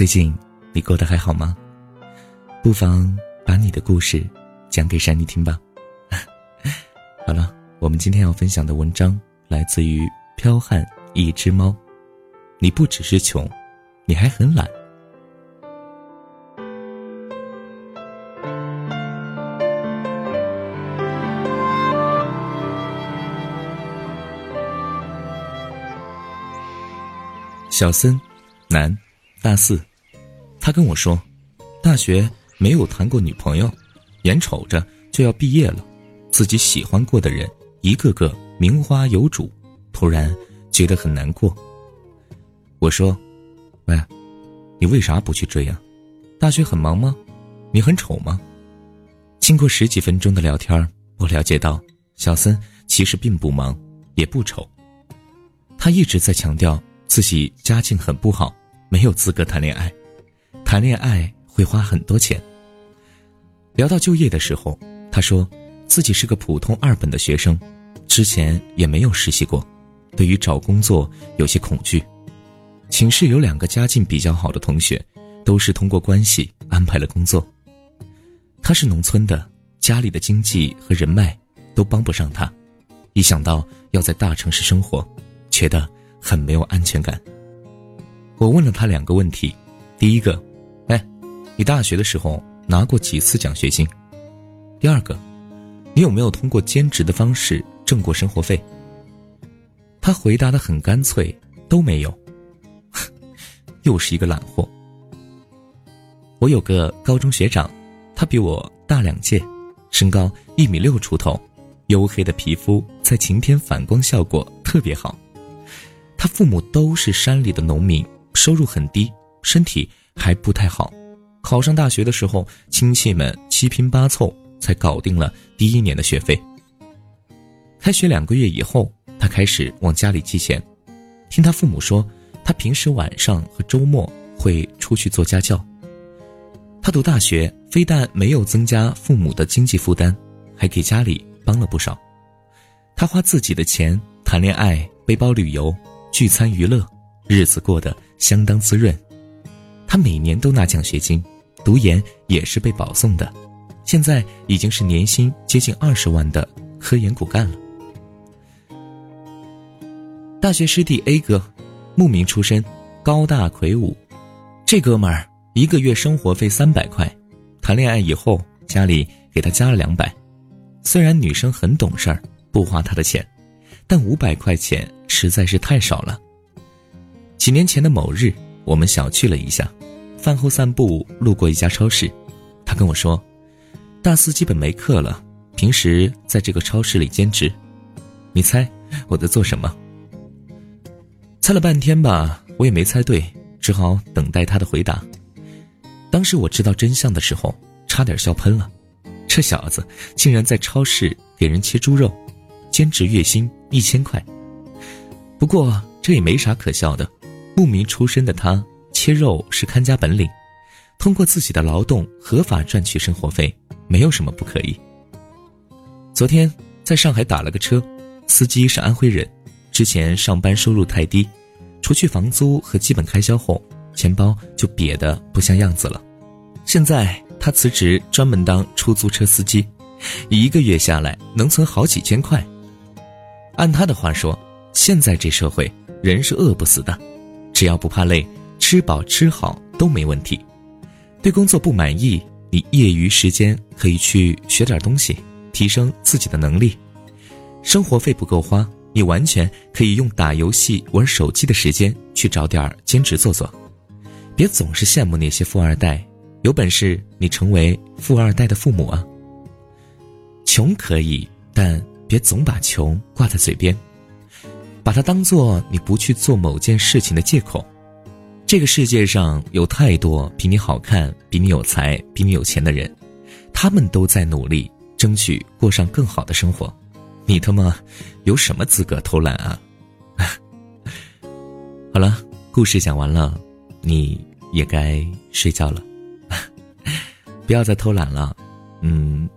最近你过得还好吗？不妨把你的故事讲给珊妮听吧。好了，我们今天要分享的文章来自于彪悍一只猫。你不只是穷，你还很懒。小森，男，大四，他跟我说，大学没有谈过女朋友，眼瞅着就要毕业了，自己喜欢过的人一个个名花有主，突然觉得很难过。我说，喂，你为啥不去追啊？大学很忙吗？你很丑吗？经过十几分钟的聊天，我了解到，小森其实并不忙，也不丑。他一直在强调。自己家境很不好，没有资格谈恋爱，谈恋爱会花很多钱。聊到就业的时候，他说自己是个普通二本的学生，之前也没有实习过，对于找工作有些恐惧。寝室有两个家境比较好的同学，都是通过关系安排了工作。他是农村的，家里的经济和人脉都帮不上他，一想到要在大城市生活，觉得。很没有安全感。我问了他两个问题：第一个，你大学的时候拿过几次奖学金？第二个，你有没有通过兼职的方式挣过生活费？他回答的很干脆，都没有。又是一个懒货。我有个高中学长，他比我大两届，身高一米六出头，黝黑的皮肤在晴天反光效果特别好。他父母都是山里的农民，收入很低，身体还不太好。考上大学的时候，亲戚们七拼八凑才搞定了第一年的学费。开学两个月以后，他开始往家里寄钱。听他父母说，他平时晚上和周末会出去做家教。他读大学，非但没有增加父母的经济负担，还给家里帮了不少。他花自己的钱谈恋爱、背包旅游。聚餐娱乐，日子过得相当滋润。他每年都拿奖学金，读研也是被保送的，现在已经是年薪接近二十万的科研骨干了。大学师弟 A 哥，牧民出身，高大魁梧，这哥们儿一个月生活费三百块，谈恋爱以后家里给他加了两百。虽然女生很懂事儿，不花他的钱。但五百块钱实在是太少了。几年前的某日，我们小聚了一下，饭后散步路过一家超市，他跟我说：“大四基本没课了，平时在这个超市里兼职。”你猜我在做什么？猜了半天吧，我也没猜对，只好等待他的回答。当时我知道真相的时候，差点笑喷了。这小子竟然在超市给人切猪肉。兼职月薪一千块，不过这也没啥可笑的。牧民出身的他，切肉是看家本领，通过自己的劳动合法赚取生活费，没有什么不可以。昨天在上海打了个车，司机是安徽人，之前上班收入太低，除去房租和基本开销后，钱包就瘪得不像样子了。现在他辞职，专门当出租车司机，一个月下来能存好几千块。按他的话说，现在这社会人是饿不死的，只要不怕累，吃饱吃好都没问题。对工作不满意，你业余时间可以去学点东西，提升自己的能力。生活费不够花，你完全可以用打游戏、玩手机的时间去找点兼职做做。别总是羡慕那些富二代，有本事你成为富二代的父母啊。穷可以，但。别总把穷挂在嘴边，把它当做你不去做某件事情的借口。这个世界上有太多比你好看、比你有才、比你有钱的人，他们都在努力争取过上更好的生活。你他妈有什么资格偷懒啊？好了，故事讲完了，你也该睡觉了。不要再偷懒了。嗯，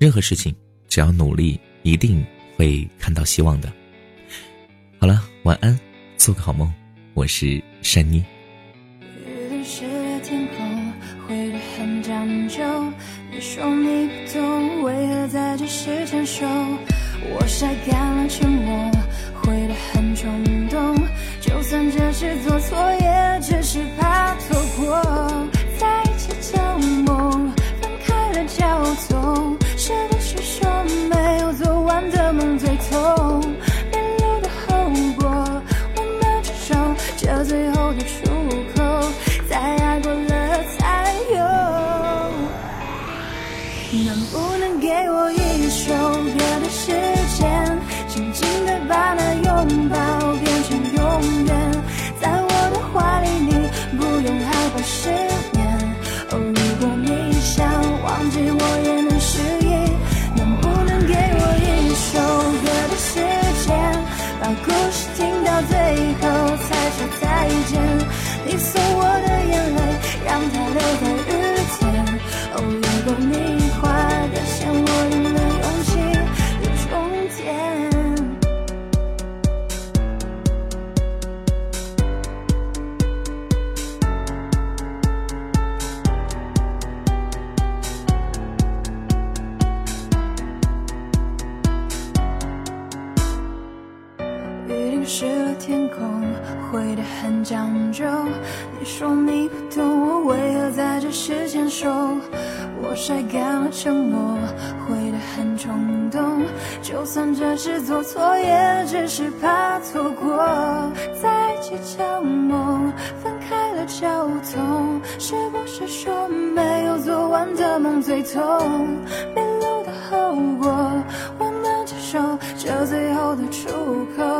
任何事情只要努力。一定会看到希望的。好了晚安做个好梦。我是珊妮。雨淋湿了天空毁得很讲究你说你不懂为何在这时牵手我晒干了沉默悔得很冲动。就算这是做错也只是怕。能不能给我一首歌的时间，静静的把那拥抱湿了天空，回得很讲究。你说你不懂我为何在这时牵手，我晒干了沉默，回得很冲动。就算这是做错，也只是怕错过。在一起叫梦，分开了叫痛。是不是说没有做完的梦最痛？别留的后果，我能接受这最后的出口。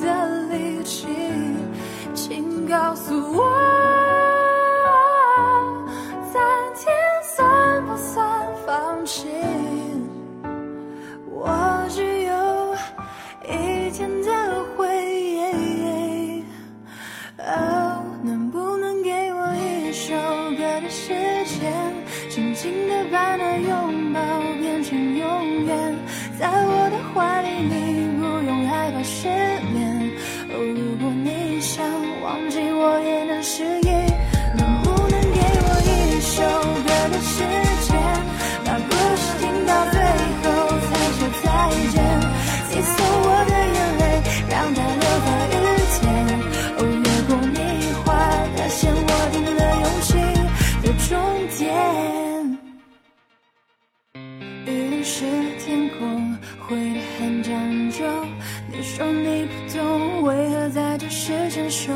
的力气？请告诉我，天。雨淋湿了天空，灰得很讲究。你说你不懂，为何在这时牵手？